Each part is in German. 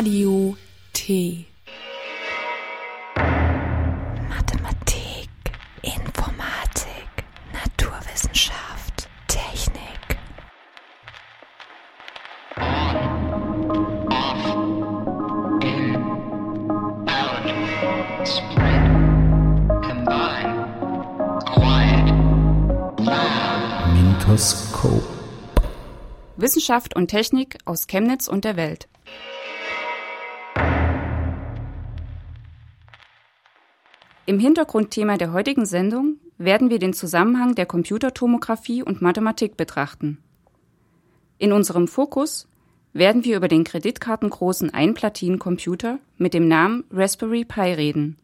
Radio T. Mathematik, Informatik, Naturwissenschaft, Technik. Spread, combine, quiet, loud. Mintoskop. Wissenschaft und Technik aus Chemnitz und der Welt. Im Hintergrundthema der heutigen Sendung werden wir den Zusammenhang der Computertomographie und Mathematik betrachten. In unserem Fokus werden wir über den kreditkartengroßen Einplatinencomputer mit dem Namen Raspberry Pi reden.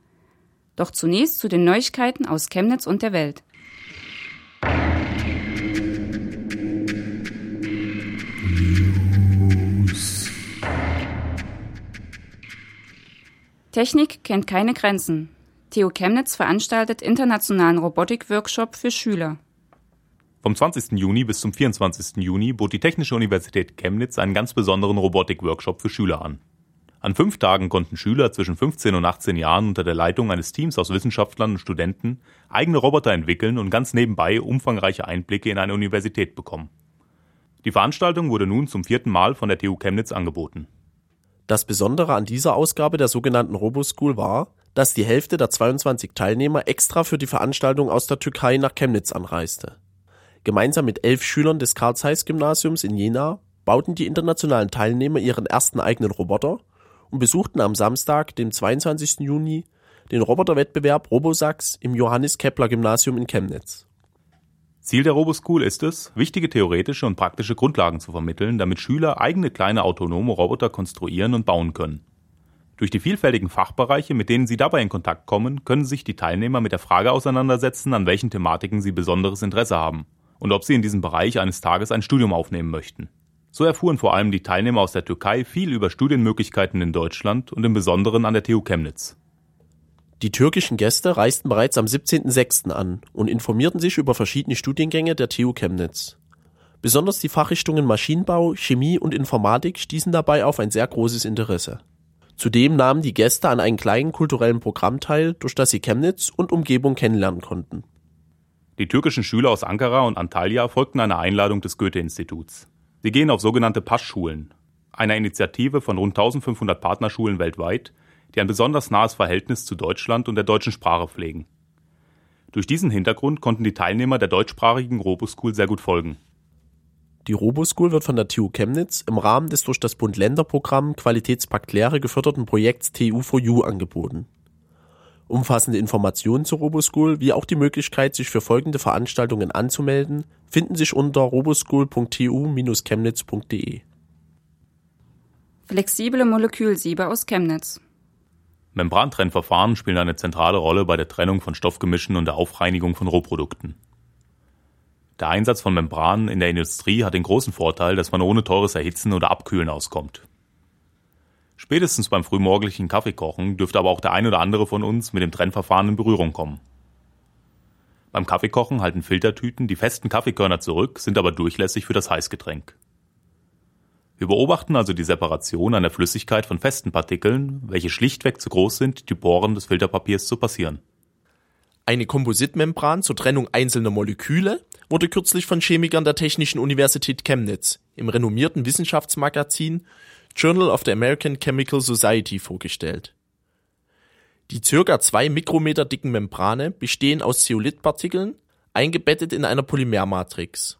Doch zunächst zu den Neuigkeiten aus Chemnitz und der Welt. Technik kennt keine Grenzen. TU Chemnitz veranstaltet internationalen Robotik-Workshop für Schüler. Vom 20. Juni bis zum 24. Juni bot die Technische Universität Chemnitz einen ganz besonderen Robotik-Workshop für Schüler an. An fünf Tagen konnten Schüler zwischen 15 und 18 Jahren unter der Leitung eines Teams aus Wissenschaftlern und Studenten eigene Roboter entwickeln und ganz nebenbei umfangreiche Einblicke in eine Universität bekommen. Die Veranstaltung wurde nun zum vierten Mal von der TU Chemnitz angeboten. Das Besondere an dieser Ausgabe der sogenannten RoboSchool war, dass die Hälfte der 22 Teilnehmer extra für die Veranstaltung aus der Türkei nach Chemnitz anreiste. Gemeinsam mit elf Schülern des Karl-Zeiss-Gymnasiums in Jena bauten die internationalen Teilnehmer ihren ersten eigenen Roboter und besuchten am Samstag, dem 22. Juni, den Roboterwettbewerb Robosax im Johannes Kepler Gymnasium in Chemnitz. Ziel der RoboSchool ist es, wichtige theoretische und praktische Grundlagen zu vermitteln, damit Schüler eigene kleine autonome Roboter konstruieren und bauen können. Durch die vielfältigen Fachbereiche, mit denen sie dabei in Kontakt kommen, können sich die Teilnehmer mit der Frage auseinandersetzen, an welchen Thematiken sie besonderes Interesse haben und ob sie in diesem Bereich eines Tages ein Studium aufnehmen möchten. So erfuhren vor allem die Teilnehmer aus der Türkei viel über Studienmöglichkeiten in Deutschland und im Besonderen an der TU Chemnitz. Die türkischen Gäste reisten bereits am 17.06. an und informierten sich über verschiedene Studiengänge der TU Chemnitz. Besonders die Fachrichtungen Maschinenbau, Chemie und Informatik stießen dabei auf ein sehr großes Interesse. Zudem nahmen die Gäste an einem kleinen kulturellen Programm teil, durch das sie Chemnitz und Umgebung kennenlernen konnten. Die türkischen Schüler aus Ankara und Antalya folgten einer Einladung des Goethe-Instituts. Sie gehen auf sogenannte Pasch-Schulen, einer Initiative von rund 1500 Partnerschulen weltweit, die ein besonders nahes Verhältnis zu Deutschland und der deutschen Sprache pflegen. Durch diesen Hintergrund konnten die Teilnehmer der deutschsprachigen RoboSchool sehr gut folgen. Die RoboSchool wird von der TU Chemnitz im Rahmen des durch das Bund-Länder-Programm Qualitätspakt Lehre geförderten Projekts TU4U angeboten. Umfassende Informationen zur RoboSchool wie auch die Möglichkeit, sich für folgende Veranstaltungen anzumelden, finden sich unter roboschool.tu-chemnitz.de. Flexible Molekülsiebe aus Chemnitz. Membrantrennverfahren spielen eine zentrale Rolle bei der Trennung von Stoffgemischen und der Aufreinigung von Rohprodukten. Der Einsatz von Membranen in der Industrie hat den großen Vorteil, dass man ohne teures Erhitzen oder Abkühlen auskommt. Spätestens beim frühmorgendlichen Kaffeekochen dürfte aber auch der ein oder andere von uns mit dem Trennverfahren in Berührung kommen. Beim Kaffeekochen halten Filtertüten die festen Kaffeekörner zurück, sind aber durchlässig für das Heißgetränk. Wir beobachten also die Separation einer Flüssigkeit von festen Partikeln, welche schlichtweg zu groß sind, die Poren des Filterpapiers zu passieren. Eine Kompositmembran zur Trennung einzelner Moleküle wurde kürzlich von Chemikern der Technischen Universität Chemnitz im renommierten Wissenschaftsmagazin Journal of the American Chemical Society vorgestellt. Die circa zwei Mikrometer dicken Membrane bestehen aus Zeolithpartikeln, eingebettet in einer Polymermatrix.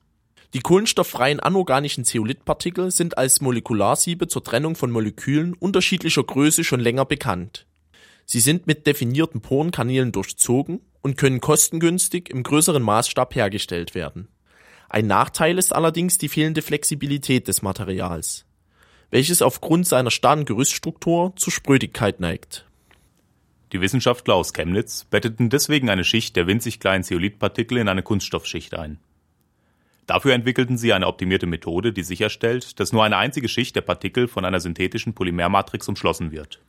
Die kohlenstofffreien anorganischen Zeolithpartikel sind als Molekularsiebe zur Trennung von Molekülen unterschiedlicher Größe schon länger bekannt. Sie sind mit definierten Porenkanälen durchzogen und können kostengünstig im größeren Maßstab hergestellt werden. Ein Nachteil ist allerdings die fehlende Flexibilität des Materials, welches aufgrund seiner starren Gerüststruktur zur Sprödigkeit neigt. Die Wissenschaftler aus Chemnitz betteten deswegen eine Schicht der winzig kleinen Zeolithpartikel in eine Kunststoffschicht ein. Dafür entwickelten sie eine optimierte Methode, die sicherstellt, dass nur eine einzige Schicht der Partikel von einer synthetischen Polymermatrix umschlossen wird.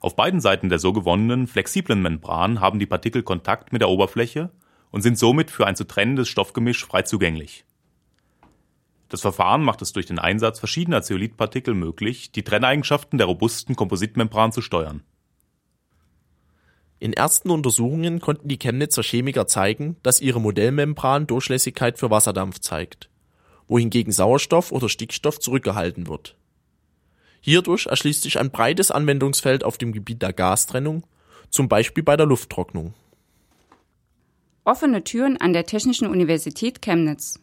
Auf beiden Seiten der so gewonnenen flexiblen Membran haben die Partikel Kontakt mit der Oberfläche und sind somit für ein zu trennendes Stoffgemisch frei zugänglich. Das Verfahren macht es durch den Einsatz verschiedener Zeolithpartikel möglich, die Trenneigenschaften der robusten Kompositmembran zu steuern. In ersten Untersuchungen konnten die Chemnitzer Chemiker zeigen, dass ihre Modellmembran Durchlässigkeit für Wasserdampf zeigt, wohingegen Sauerstoff oder Stickstoff zurückgehalten wird. Hierdurch erschließt sich ein breites Anwendungsfeld auf dem Gebiet der Gastrennung, zum Beispiel bei der Lufttrocknung. Offene Türen an der Technischen Universität Chemnitz.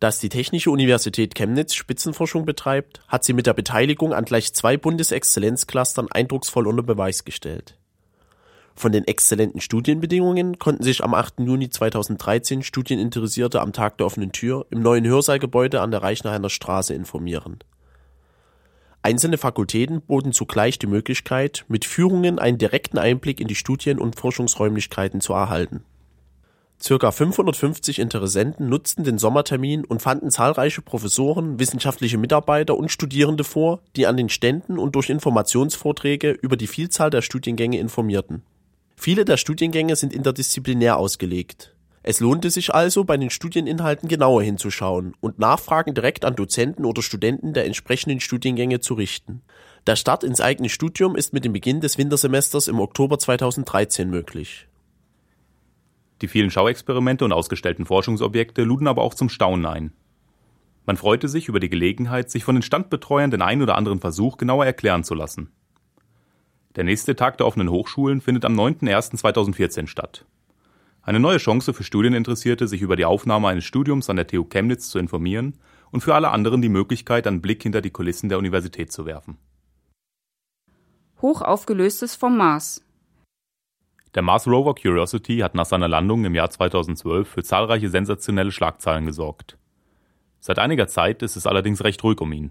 Dass die Technische Universität Chemnitz Spitzenforschung betreibt, hat sie mit der Beteiligung an gleich zwei Bundesexzellenzclustern eindrucksvoll unter Beweis gestellt. Von den exzellenten Studienbedingungen konnten sich am 8. Juni 2013 Studieninteressierte am Tag der offenen Tür im neuen Hörsaalgebäude an der Reichenhainer Straße informieren. Einzelne Fakultäten boten zugleich die Möglichkeit, mit Führungen einen direkten Einblick in die Studien- und Forschungsräumlichkeiten zu erhalten. Circa 550 Interessenten nutzten den Sommertermin und fanden zahlreiche Professoren, wissenschaftliche Mitarbeiter und Studierende vor, die an den Ständen und durch Informationsvorträge über die Vielzahl der Studiengänge informierten. Viele der Studiengänge sind interdisziplinär ausgelegt. Es lohnte sich also, bei den Studieninhalten genauer hinzuschauen und Nachfragen direkt an Dozenten oder Studenten der entsprechenden Studiengänge zu richten. Der Start ins eigene Studium ist mit dem Beginn des Wintersemesters im Oktober 2013 möglich. Die vielen Schauexperimente und ausgestellten Forschungsobjekte luden aber auch zum Staunen ein. Man freute sich über die Gelegenheit, sich von den Standbetreuern den einen oder anderen Versuch genauer erklären zu lassen. Der nächste Tag der offenen Hochschulen findet am 9.01.2014 statt. Eine neue Chance für Studieninteressierte, sich über die Aufnahme eines Studiums an der TU Chemnitz zu informieren und für alle anderen die Möglichkeit, einen Blick hinter die Kulissen der Universität zu werfen. Hochaufgelöstes vom Mars. Der Mars Rover Curiosity hat nach seiner Landung im Jahr 2012 für zahlreiche sensationelle Schlagzeilen gesorgt. Seit einiger Zeit ist es allerdings recht ruhig um ihn.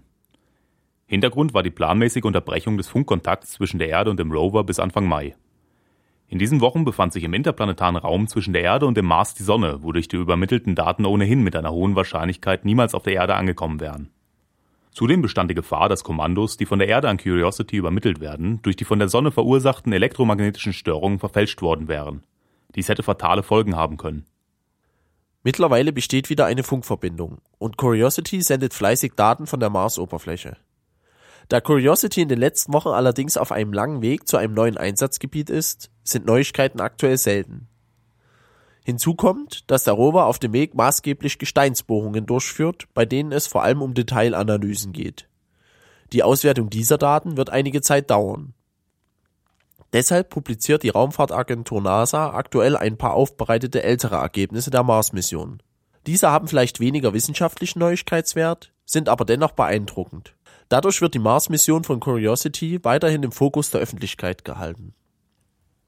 Hintergrund war die planmäßige Unterbrechung des Funkkontakts zwischen der Erde und dem Rover bis Anfang Mai. In diesen Wochen befand sich im interplanetaren Raum zwischen der Erde und dem Mars die Sonne, wodurch die übermittelten Daten ohnehin mit einer hohen Wahrscheinlichkeit niemals auf der Erde angekommen wären. Zudem bestand die Gefahr, dass Kommandos, die von der Erde an Curiosity übermittelt werden, durch die von der Sonne verursachten elektromagnetischen Störungen verfälscht worden wären. Dies hätte fatale Folgen haben können. Mittlerweile besteht wieder eine Funkverbindung und Curiosity sendet fleißig Daten von der Marsoberfläche. Da Curiosity in den letzten Wochen allerdings auf einem langen Weg zu einem neuen Einsatzgebiet ist, sind Neuigkeiten aktuell selten. Hinzu kommt, dass der Rover auf dem Weg maßgeblich Gesteinsbohrungen durchführt, bei denen es vor allem um Detailanalysen geht. Die Auswertung dieser Daten wird einige Zeit dauern. Deshalb publiziert die Raumfahrtagentur NASA aktuell ein paar aufbereitete ältere Ergebnisse der Mars-Mission. Diese haben vielleicht weniger wissenschaftlichen Neuigkeitswert, sind aber dennoch beeindruckend. Dadurch wird die Mars-Mission von Curiosity weiterhin im Fokus der Öffentlichkeit gehalten.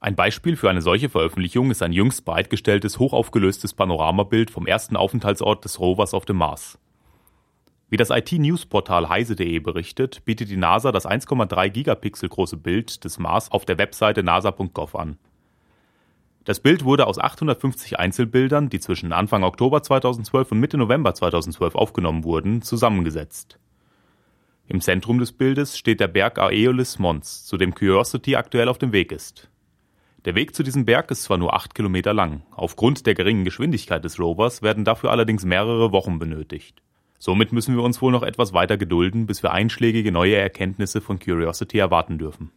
Ein Beispiel für eine solche Veröffentlichung ist ein jüngst bereitgestelltes, hochaufgelöstes Panoramabild vom ersten Aufenthaltsort des Rovers auf dem Mars. Wie das IT-News-Portal heise.de berichtet, bietet die NASA das 1,3 Gigapixel große Bild des Mars auf der Webseite nasa.gov an. Das Bild wurde aus 850 Einzelbildern, die zwischen Anfang Oktober 2012 und Mitte November 2012 aufgenommen wurden, zusammengesetzt. Im Zentrum des Bildes steht der Berg Aeolis Mons, zu dem Curiosity aktuell auf dem Weg ist. Der Weg zu diesem Berg ist zwar nur acht Kilometer lang, aufgrund der geringen Geschwindigkeit des Rovers werden dafür allerdings mehrere Wochen benötigt. Somit müssen wir uns wohl noch etwas weiter gedulden, bis wir einschlägige neue Erkenntnisse von Curiosity erwarten dürfen.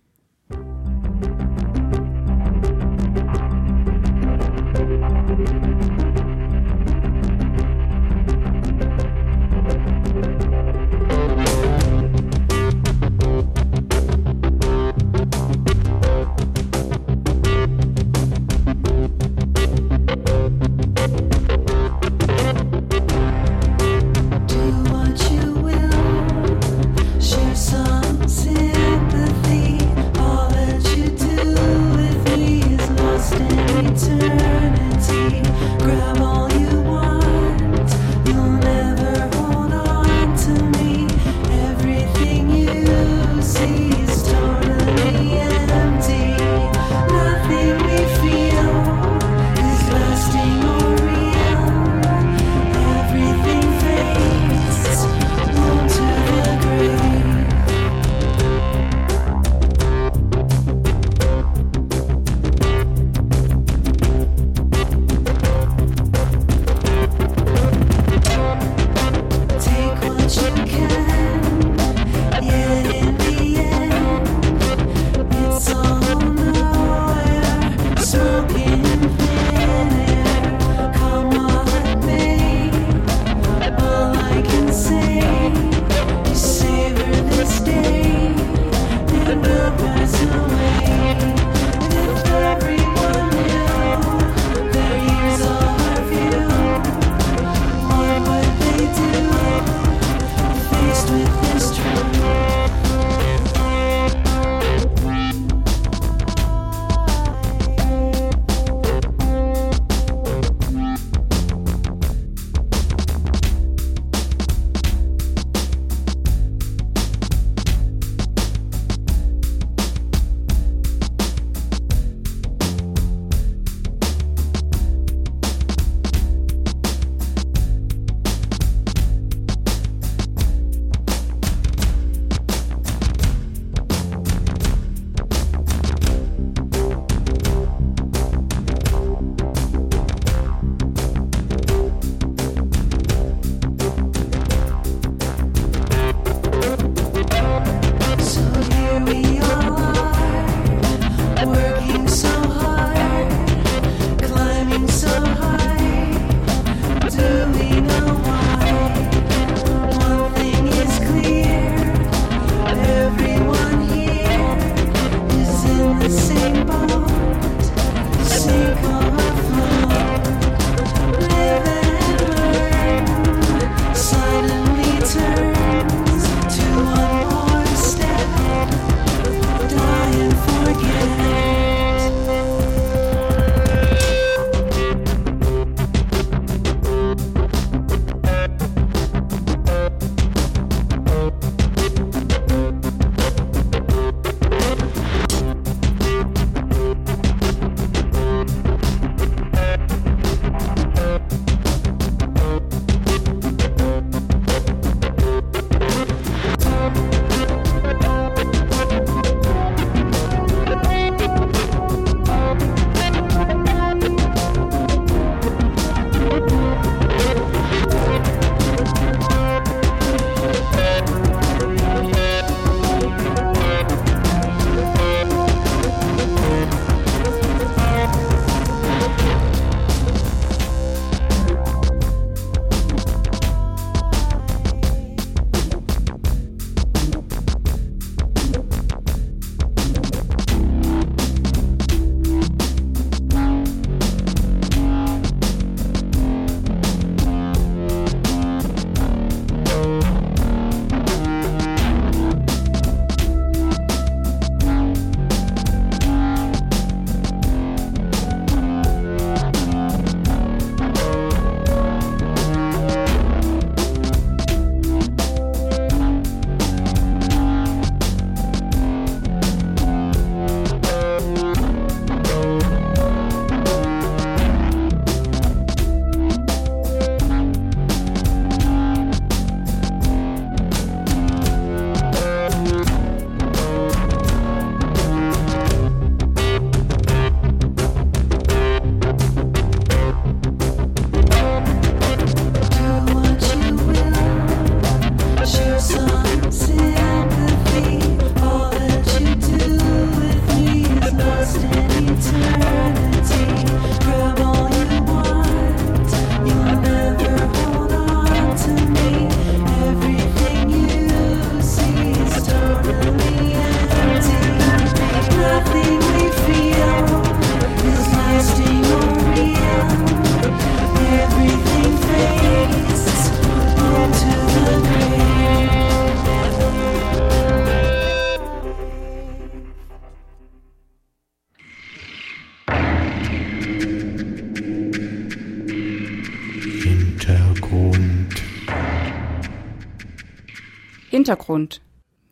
Hintergrund.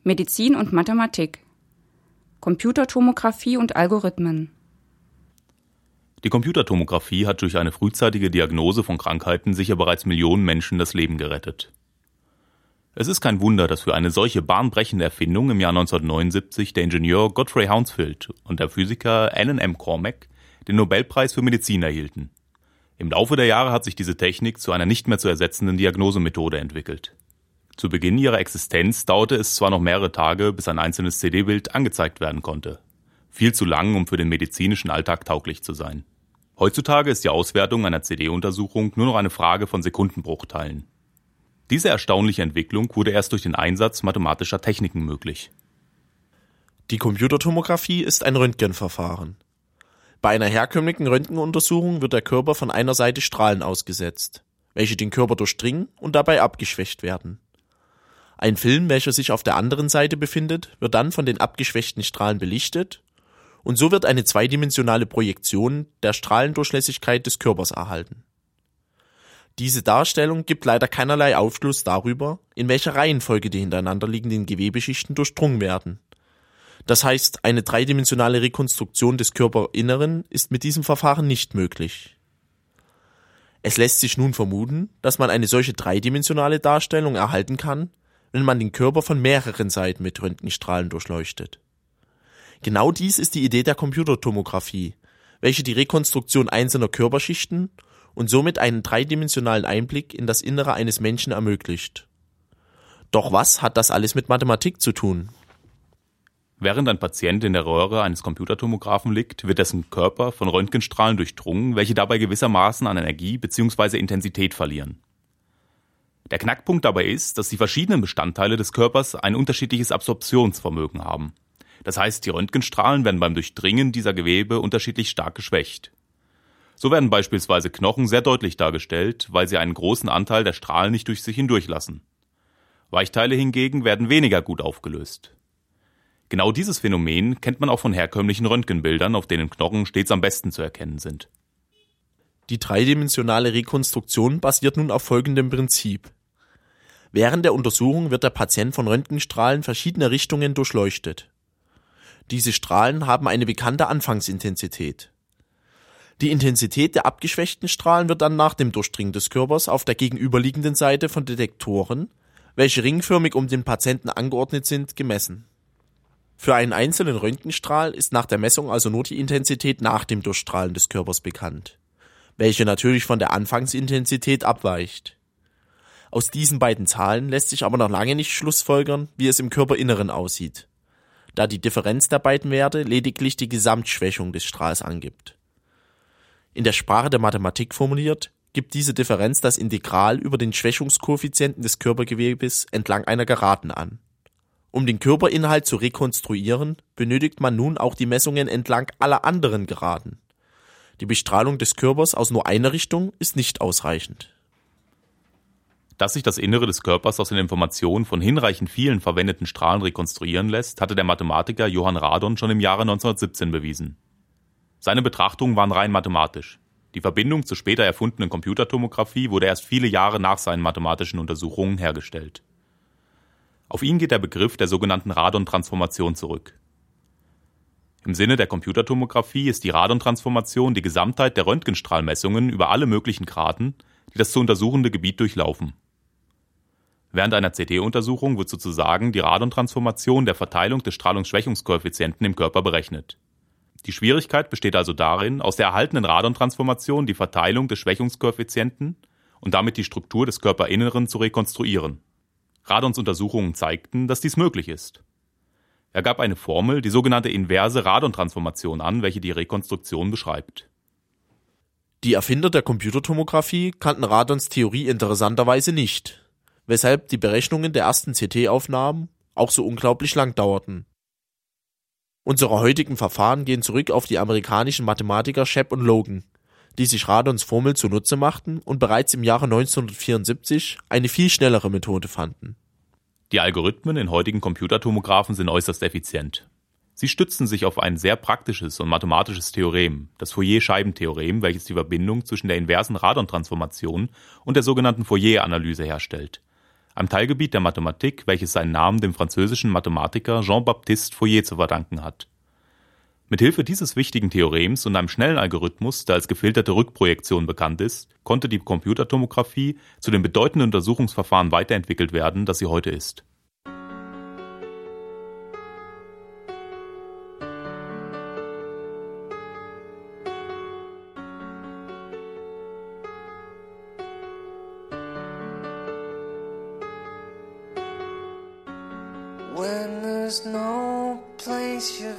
Medizin und Mathematik. Computertomographie und Algorithmen. Die Computertomographie hat durch eine frühzeitige Diagnose von Krankheiten sicher bereits Millionen Menschen das Leben gerettet. Es ist kein Wunder, dass für eine solche bahnbrechende Erfindung im Jahr 1979 der Ingenieur Godfrey Hounsfield und der Physiker Alan M. Cormack den Nobelpreis für Medizin erhielten. Im Laufe der Jahre hat sich diese Technik zu einer nicht mehr zu ersetzenden Diagnosemethode entwickelt. Zu Beginn ihrer Existenz dauerte es zwar noch mehrere Tage, bis ein einzelnes CD-Bild angezeigt werden konnte. Viel zu lang, um für den medizinischen Alltag tauglich zu sein. Heutzutage ist die Auswertung einer CD-Untersuchung nur noch eine Frage von Sekundenbruchteilen. Diese erstaunliche Entwicklung wurde erst durch den Einsatz mathematischer Techniken möglich. Die Computertomographie ist ein Röntgenverfahren. Bei einer herkömmlichen Röntgenuntersuchung wird der Körper von einer Seite Strahlen ausgesetzt, welche den Körper durchdringen und dabei abgeschwächt werden. Ein Film, welcher sich auf der anderen Seite befindet, wird dann von den abgeschwächten Strahlen belichtet und so wird eine zweidimensionale Projektion der Strahlendurchlässigkeit des Körpers erhalten. Diese Darstellung gibt leider keinerlei Aufschluss darüber, in welcher Reihenfolge die hintereinander liegenden Gewebeschichten durchdrungen werden. Das heißt, eine dreidimensionale Rekonstruktion des Körperinneren ist mit diesem Verfahren nicht möglich. Es lässt sich nun vermuten, dass man eine solche dreidimensionale Darstellung erhalten kann, wenn man den Körper von mehreren Seiten mit Röntgenstrahlen durchleuchtet. Genau dies ist die Idee der Computertomographie, welche die Rekonstruktion einzelner Körperschichten und somit einen dreidimensionalen Einblick in das Innere eines Menschen ermöglicht. Doch was hat das alles mit Mathematik zu tun? Während ein Patient in der Röhre eines Computertomographen liegt, wird dessen Körper von Röntgenstrahlen durchdrungen, welche dabei gewissermaßen an Energie bzw. Intensität verlieren. Der Knackpunkt dabei ist, dass die verschiedenen Bestandteile des Körpers ein unterschiedliches Absorptionsvermögen haben. Das heißt, die Röntgenstrahlen werden beim Durchdringen dieser Gewebe unterschiedlich stark geschwächt. So werden beispielsweise Knochen sehr deutlich dargestellt, weil sie einen großen Anteil der Strahlen nicht durch sich hindurchlassen. Weichteile hingegen werden weniger gut aufgelöst. Genau dieses Phänomen kennt man auch von herkömmlichen Röntgenbildern, auf denen Knochen stets am besten zu erkennen sind. Die dreidimensionale Rekonstruktion basiert nun auf folgendem Prinzip. Während der Untersuchung wird der Patient von Röntgenstrahlen verschiedener Richtungen durchleuchtet. Diese Strahlen haben eine bekannte Anfangsintensität. Die Intensität der abgeschwächten Strahlen wird dann nach dem Durchdringen des Körpers auf der gegenüberliegenden Seite von Detektoren, welche ringförmig um den Patienten angeordnet sind, gemessen. Für einen einzelnen Röntgenstrahl ist nach der Messung also nur die Intensität nach dem Durchstrahlen des Körpers bekannt, welche natürlich von der Anfangsintensität abweicht. Aus diesen beiden Zahlen lässt sich aber noch lange nicht schlussfolgern, wie es im Körperinneren aussieht, da die Differenz der beiden Werte lediglich die Gesamtschwächung des Strahls angibt. In der Sprache der Mathematik formuliert, gibt diese Differenz das Integral über den Schwächungskoeffizienten des Körpergewebes entlang einer Geraden an. Um den Körperinhalt zu rekonstruieren, benötigt man nun auch die Messungen entlang aller anderen Geraden. Die Bestrahlung des Körpers aus nur einer Richtung ist nicht ausreichend. Dass sich das Innere des Körpers aus den Informationen von hinreichend vielen verwendeten Strahlen rekonstruieren lässt, hatte der Mathematiker Johann Radon schon im Jahre 1917 bewiesen. Seine Betrachtungen waren rein mathematisch. Die Verbindung zur später erfundenen Computertomographie wurde erst viele Jahre nach seinen mathematischen Untersuchungen hergestellt. Auf ihn geht der Begriff der sogenannten Radon-Transformation zurück. Im Sinne der Computertomographie ist die Radon-Transformation die Gesamtheit der Röntgenstrahlmessungen über alle möglichen Graden, die das zu untersuchende Gebiet durchlaufen. Während einer CT-Untersuchung wird sozusagen die Radon-Transformation der Verteilung des Strahlungsschwächungskoeffizienten im Körper berechnet. Die Schwierigkeit besteht also darin, aus der erhaltenen Radon-Transformation die Verteilung des Schwächungskoeffizienten und damit die Struktur des Körperinneren zu rekonstruieren. Radons Untersuchungen zeigten, dass dies möglich ist. Er gab eine Formel, die sogenannte inverse Radon-Transformation an, welche die Rekonstruktion beschreibt. Die Erfinder der Computertomographie kannten Radons Theorie interessanterweise nicht weshalb die Berechnungen der ersten CT-Aufnahmen auch so unglaublich lang dauerten. Unsere heutigen Verfahren gehen zurück auf die amerikanischen Mathematiker Shep und Logan, die sich Radons Formel zunutze machten und bereits im Jahre 1974 eine viel schnellere Methode fanden. Die Algorithmen in heutigen Computertomographen sind äußerst effizient. Sie stützen sich auf ein sehr praktisches und mathematisches Theorem, das Fourier-Scheibentheorem, welches die Verbindung zwischen der inversen Radon-Transformation und der sogenannten Fourier-Analyse herstellt, einem Teilgebiet der Mathematik, welches seinen Namen dem französischen Mathematiker Jean-Baptiste Fourier zu verdanken hat. Mit Hilfe dieses wichtigen Theorems und einem schnellen Algorithmus, der als gefilterte Rückprojektion bekannt ist, konnte die Computertomographie zu dem bedeutenden Untersuchungsverfahren weiterentwickelt werden, das sie heute ist. When there's no place you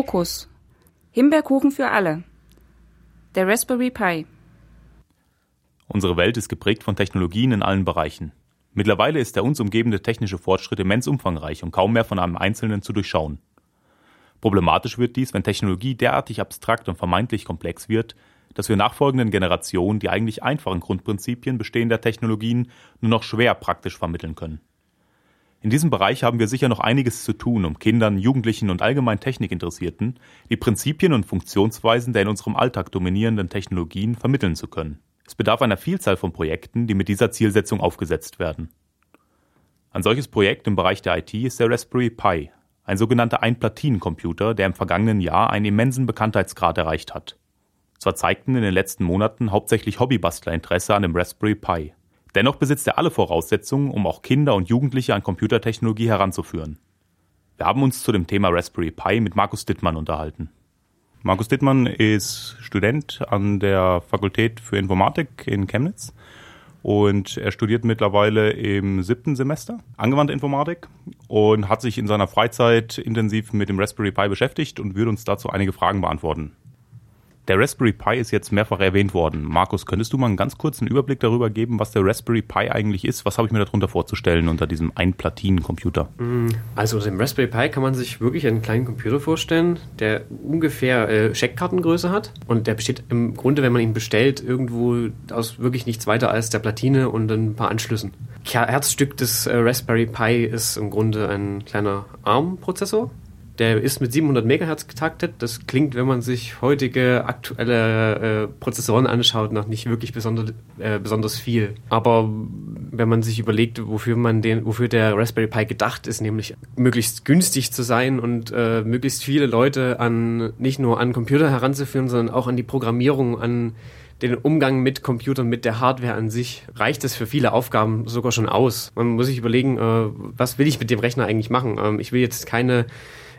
Fokus. Himbeerkuchen für alle. Der Raspberry Pi. Unsere Welt ist geprägt von Technologien in allen Bereichen. Mittlerweile ist der uns umgebende technische Fortschritt immens umfangreich und kaum mehr von einem Einzelnen zu durchschauen. Problematisch wird dies, wenn Technologie derartig abstrakt und vermeintlich komplex wird, dass wir nachfolgenden Generationen die eigentlich einfachen Grundprinzipien bestehender Technologien nur noch schwer praktisch vermitteln können. In diesem Bereich haben wir sicher noch einiges zu tun, um Kindern, Jugendlichen und allgemein Technikinteressierten die Prinzipien und Funktionsweisen der in unserem Alltag dominierenden Technologien vermitteln zu können. Es bedarf einer Vielzahl von Projekten, die mit dieser Zielsetzung aufgesetzt werden. Ein solches Projekt im Bereich der IT ist der Raspberry Pi, ein sogenannter Einplatinencomputer, der im vergangenen Jahr einen immensen Bekanntheitsgrad erreicht hat. Zwar zeigten in den letzten Monaten hauptsächlich Hobbybastler Interesse an dem Raspberry Pi. Dennoch besitzt er alle Voraussetzungen, um auch Kinder und Jugendliche an Computertechnologie heranzuführen. Wir haben uns zu dem Thema Raspberry Pi mit Markus Dittmann unterhalten. Markus Dittmann ist Student an der Fakultät für Informatik in Chemnitz und er studiert mittlerweile im siebten Semester angewandte Informatik und hat sich in seiner Freizeit intensiv mit dem Raspberry Pi beschäftigt und würde uns dazu einige Fragen beantworten. Der Raspberry Pi ist jetzt mehrfach erwähnt worden. Markus, könntest du mal einen ganz kurzen Überblick darüber geben, was der Raspberry Pi eigentlich ist? Was habe ich mir darunter vorzustellen unter diesem Einplatinencomputer? Also unter dem Raspberry Pi kann man sich wirklich einen kleinen Computer vorstellen, der ungefähr äh, Scheckkartengröße hat. Und der besteht im Grunde, wenn man ihn bestellt, irgendwo aus wirklich nichts weiter als der Platine und ein paar Anschlüssen. Herzstück des äh, Raspberry Pi ist im Grunde ein kleiner ARM-Prozessor der ist mit 700 Megahertz getaktet. Das klingt, wenn man sich heutige aktuelle äh, Prozessoren anschaut, noch nicht wirklich besonders, äh, besonders viel. Aber wenn man sich überlegt, wofür man den, wofür der Raspberry Pi gedacht ist, nämlich möglichst günstig zu sein und äh, möglichst viele Leute an nicht nur an Computer heranzuführen, sondern auch an die Programmierung, an den Umgang mit Computern, mit der Hardware an sich, reicht es für viele Aufgaben sogar schon aus. Man muss sich überlegen, äh, was will ich mit dem Rechner eigentlich machen? Ähm, ich will jetzt keine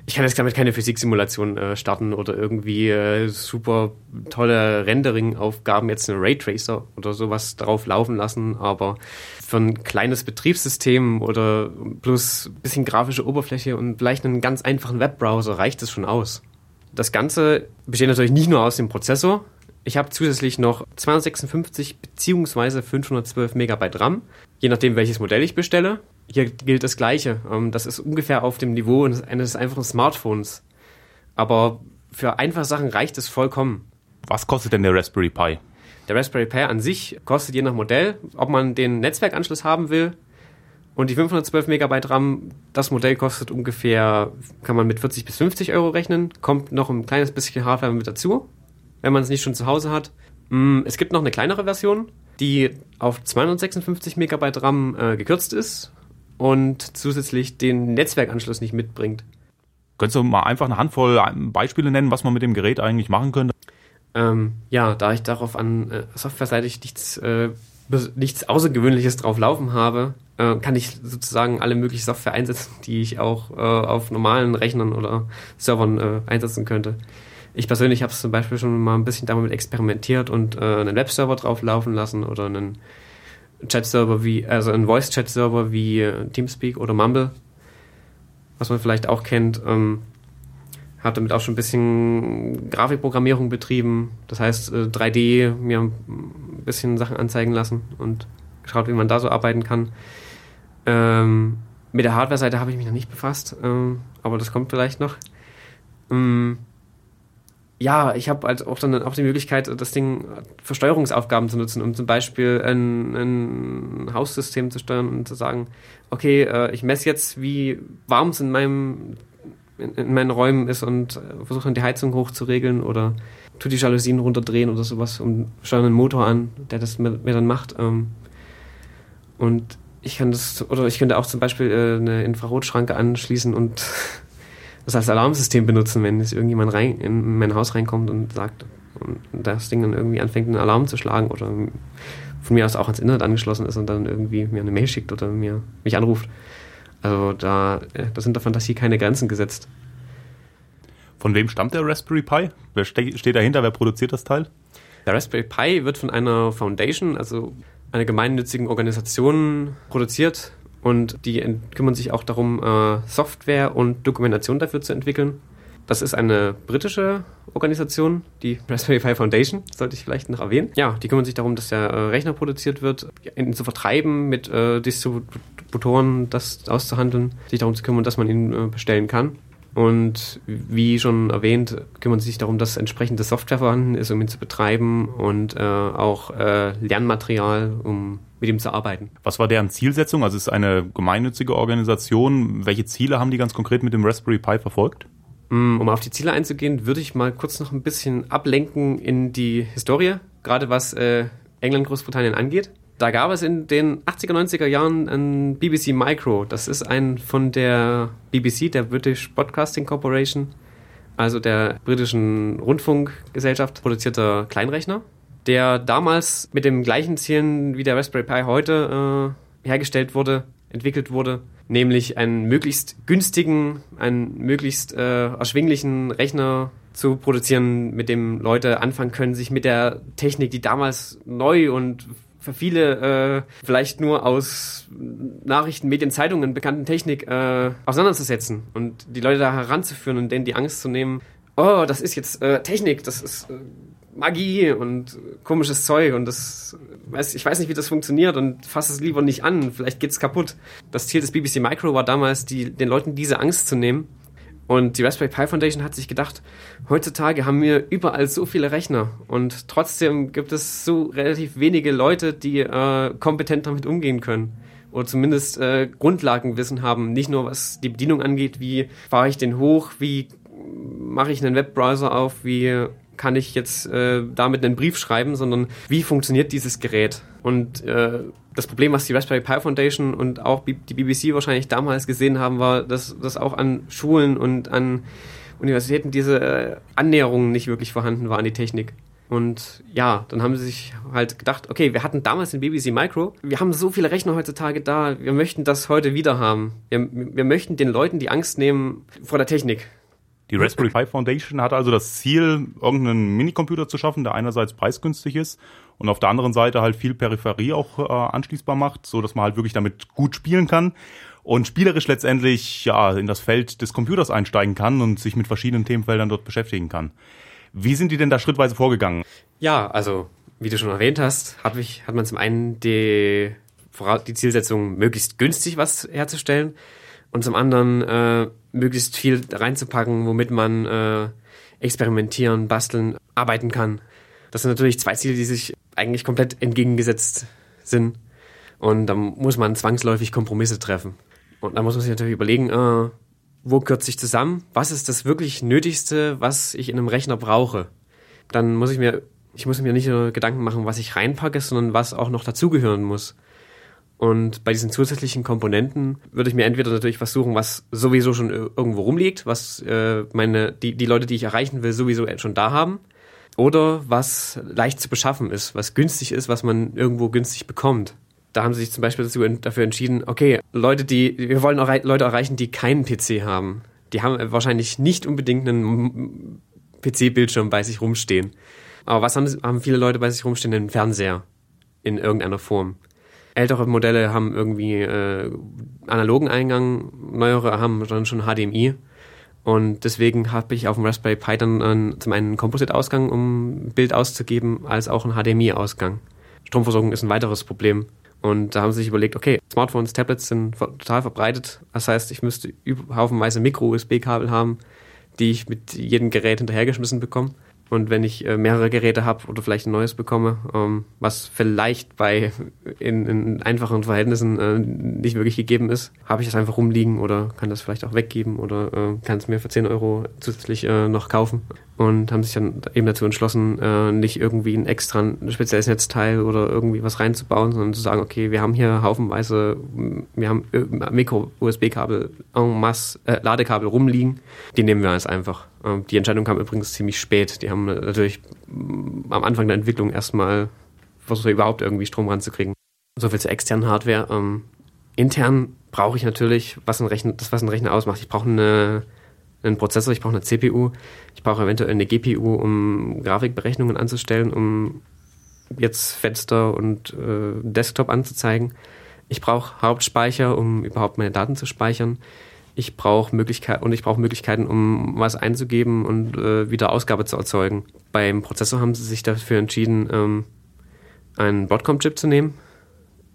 ich kann jetzt damit keine Physiksimulation äh, starten oder irgendwie äh, super tolle Rendering-Aufgaben, jetzt einen Raytracer oder sowas drauf laufen lassen, aber für ein kleines Betriebssystem oder plus ein bisschen grafische Oberfläche und vielleicht einen ganz einfachen Webbrowser reicht es schon aus. Das Ganze besteht natürlich nicht nur aus dem Prozessor. Ich habe zusätzlich noch 256 bzw. 512 Megabyte RAM, je nachdem welches Modell ich bestelle hier gilt das Gleiche. Ähm, das ist ungefähr auf dem Niveau eines einfachen Smartphones. Aber für einfache Sachen reicht es vollkommen. Was kostet denn der Raspberry Pi? Der Raspberry Pi an sich kostet je nach Modell, ob man den Netzwerkanschluss haben will. Und die 512 Megabyte RAM, das Modell kostet ungefähr, kann man mit 40 bis 50 Euro rechnen. Kommt noch ein kleines bisschen Hardware mit dazu, wenn man es nicht schon zu Hause hat. Mm, es gibt noch eine kleinere Version, die auf 256 Megabyte RAM äh, gekürzt ist und zusätzlich den Netzwerkanschluss nicht mitbringt. Könntest du mal einfach eine Handvoll Beispiele nennen, was man mit dem Gerät eigentlich machen könnte? Ähm, ja, da ich darauf an äh, softwareseitig nichts, äh, nichts Außergewöhnliches drauf laufen habe, äh, kann ich sozusagen alle möglichen Software einsetzen, die ich auch äh, auf normalen Rechnern oder Servern äh, einsetzen könnte. Ich persönlich habe es zum Beispiel schon mal ein bisschen damit experimentiert und äh, einen Webserver drauf laufen lassen oder einen Chat-Server wie, also ein Voice-Chat-Server wie äh, Teamspeak oder Mumble, was man vielleicht auch kennt. Ähm, habe damit auch schon ein bisschen Grafikprogrammierung betrieben. Das heißt, 3D äh, mir ein bisschen Sachen anzeigen lassen und geschaut, wie man da so arbeiten kann. Ähm, mit der Hardware-Seite habe ich mich noch nicht befasst, ähm, aber das kommt vielleicht noch. Ähm, ja, ich habe halt auch dann auch die Möglichkeit, das Ding für Steuerungsaufgaben zu nutzen, um zum Beispiel ein, ein Haussystem zu steuern und zu sagen, okay, äh, ich messe jetzt, wie warm es in meinem in, in meinen Räumen ist und äh, versuche dann die Heizung hochzuregeln oder tu die Jalousien runterdrehen oder sowas und steuere einen Motor an, der das mir, mir dann macht. Ähm, und ich kann das, oder ich könnte auch zum Beispiel äh, eine Infrarotschranke anschließen und das als Alarmsystem benutzen, wenn jetzt irgendjemand rein, in mein Haus reinkommt und sagt, und das Ding dann irgendwie anfängt, einen Alarm zu schlagen oder von mir aus auch ans Internet angeschlossen ist und dann irgendwie mir eine Mail schickt oder mir, mich anruft. Also da, da sind der Fantasie keine Grenzen gesetzt. Von wem stammt der Raspberry Pi? Wer ste steht dahinter? Wer produziert das Teil? Der Raspberry Pi wird von einer Foundation, also einer gemeinnützigen Organisation produziert und die kümmern sich auch darum, äh, Software und Dokumentation dafür zu entwickeln. Das ist eine britische Organisation, die Raspberry Pi Foundation, sollte ich vielleicht noch erwähnen. Ja, die kümmern sich darum, dass der äh, Rechner produziert wird, ihn zu vertreiben, mit äh, Distributoren das auszuhandeln, sich darum zu kümmern, dass man ihn äh, bestellen kann. Und wie schon erwähnt, kümmern sie sich darum, dass entsprechende Software vorhanden ist, um ihn zu betreiben und äh, auch äh, Lernmaterial, um mit ihm zu arbeiten. Was war deren Zielsetzung? Also es ist eine gemeinnützige Organisation. Welche Ziele haben die ganz konkret mit dem Raspberry Pi verfolgt? Mm, Um auf die Ziele einzugehen, würde ich mal kurz noch ein bisschen ablenken in die Historie, gerade was äh, England, Großbritannien angeht. Da gab es in den 80er, 90er Jahren ein BBC Micro. Das ist ein von der BBC, der British Broadcasting Corporation, also der britischen Rundfunkgesellschaft, produzierter Kleinrechner, der damals mit dem gleichen Zielen wie der Raspberry Pi heute äh, hergestellt wurde, entwickelt wurde, nämlich einen möglichst günstigen, einen möglichst äh, erschwinglichen Rechner zu produzieren, mit dem Leute anfangen können, sich mit der Technik, die damals neu und für viele äh, vielleicht nur aus Nachrichten, Medien, Zeitungen bekannten Technik äh, auseinanderzusetzen und die Leute da heranzuführen und denen die Angst zu nehmen, oh, das ist jetzt äh, Technik, das ist äh, Magie und komisches Zeug und das weiß, ich weiß nicht, wie das funktioniert und fass es lieber nicht an, vielleicht geht's kaputt. Das Ziel des BBC Micro war damals, die, den Leuten diese Angst zu nehmen. Und die Raspberry Pi Foundation hat sich gedacht, heutzutage haben wir überall so viele Rechner und trotzdem gibt es so relativ wenige Leute, die äh, kompetent damit umgehen können oder zumindest äh, Grundlagenwissen haben, nicht nur was die Bedienung angeht, wie fahre ich den hoch, wie mache ich einen Webbrowser auf, wie kann ich jetzt äh, damit einen Brief schreiben, sondern wie funktioniert dieses Gerät? Und äh, das Problem, was die Raspberry Pi Foundation und auch die BBC wahrscheinlich damals gesehen haben, war, dass, dass auch an Schulen und an Universitäten diese äh, Annäherungen nicht wirklich vorhanden war an die Technik. Und ja, dann haben sie sich halt gedacht, okay, wir hatten damals den BBC Micro, wir haben so viele Rechner heutzutage da, wir möchten das heute wieder haben. Wir, wir möchten den Leuten die Angst nehmen vor der Technik. Die Raspberry Pi Foundation hat also das Ziel, irgendeinen Minicomputer zu schaffen, der einerseits preisgünstig ist und auf der anderen Seite halt viel Peripherie auch äh, anschließbar macht, so dass man halt wirklich damit gut spielen kann und spielerisch letztendlich ja in das Feld des Computers einsteigen kann und sich mit verschiedenen Themenfeldern dort beschäftigen kann. Wie sind die denn da schrittweise vorgegangen? Ja, also wie du schon erwähnt hast, hat, mich, hat man zum einen die, die Zielsetzung, möglichst günstig was herzustellen und zum anderen äh, möglichst viel reinzupacken, womit man äh, experimentieren, basteln, arbeiten kann. Das sind natürlich zwei Ziele, die sich eigentlich komplett entgegengesetzt sind. Und da muss man zwangsläufig Kompromisse treffen. Und da muss man sich natürlich überlegen, äh, wo kürze ich zusammen? Was ist das wirklich Nötigste, was ich in einem Rechner brauche? Dann muss ich mir, ich muss mir nicht nur Gedanken machen, was ich reinpacke, sondern was auch noch dazugehören muss. Und bei diesen zusätzlichen Komponenten würde ich mir entweder natürlich was suchen, was sowieso schon irgendwo rumliegt, was äh, meine, die, die Leute, die ich erreichen will, sowieso schon da haben. Oder was leicht zu beschaffen ist, was günstig ist, was man irgendwo günstig bekommt. Da haben sie sich zum Beispiel dafür entschieden, okay, Leute, die, wir wollen errei Leute erreichen, die keinen PC haben. Die haben wahrscheinlich nicht unbedingt einen PC-Bildschirm bei sich rumstehen. Aber was haben, haben viele Leute bei sich rumstehen? Einen Fernseher in irgendeiner Form. Ältere Modelle haben irgendwie äh, analogen Eingang, neuere haben dann schon HDMI. Und deswegen habe ich auf dem Raspberry Pi dann äh, zum einen einen Composite-Ausgang, um Bild auszugeben, als auch einen HDMI-Ausgang. Stromversorgung ist ein weiteres Problem. Und da haben sie sich überlegt, okay, Smartphones, Tablets sind total verbreitet. Das heißt, ich müsste haufenweise Micro-USB-Kabel haben, die ich mit jedem Gerät hinterhergeschmissen bekomme. Und wenn ich äh, mehrere Geräte habe oder vielleicht ein neues bekomme, ähm, was vielleicht bei in, in einfachen Verhältnissen äh, nicht wirklich gegeben ist, habe ich das einfach rumliegen oder kann das vielleicht auch weggeben oder äh, kann es mir für 10 Euro zusätzlich noch kaufen. Und haben sich dann eben dazu entschlossen, äh, nicht irgendwie ein extra ein spezielles Netzteil oder irgendwie was reinzubauen, sondern zu sagen, okay, wir haben hier haufenweise, wir haben Micro-USB-Kabel en masse, äh, Ladekabel rumliegen, die nehmen wir jetzt einfach. Ähm, die Entscheidung kam übrigens ziemlich spät. Die haben natürlich mm, am Anfang der Entwicklung erstmal versucht, überhaupt irgendwie Strom ranzukriegen. So viel zur externen Hardware. Ähm, intern brauche ich natürlich, was ein Rechner, das, was ein Rechner ausmacht. Ich brauche eine, einen Prozessor, ich brauche eine CPU, ich brauche eventuell eine GPU, um Grafikberechnungen anzustellen, um jetzt Fenster und äh, Desktop anzuzeigen. Ich brauche Hauptspeicher, um überhaupt meine Daten zu speichern. Ich brauche Möglichkeiten und ich brauche Möglichkeiten, um was einzugeben und äh, wieder Ausgabe zu erzeugen. Beim Prozessor haben sie sich dafür entschieden, ähm, einen Broadcom-Chip zu nehmen.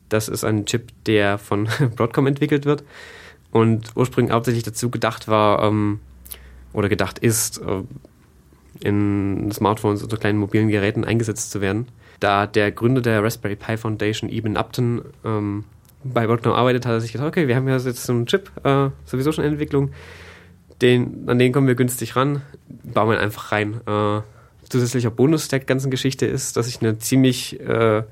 Das ist ein Chip, der von Broadcom entwickelt wird und ursprünglich hauptsächlich dazu gedacht war ähm, oder gedacht ist, äh, in Smartphones oder kleinen mobilen Geräten eingesetzt zu werden. Da der Gründer der Raspberry Pi Foundation, Eben Upton, ähm, bei Broadcom arbeitet, hat er sich gedacht, okay, wir haben ja jetzt so einen Chip, äh, sowieso schon in Entwicklung, den, an den kommen wir günstig ran, bauen wir einfach rein. Äh, zusätzlicher Bonus der ganzen Geschichte ist, dass ich eine ziemlich äh,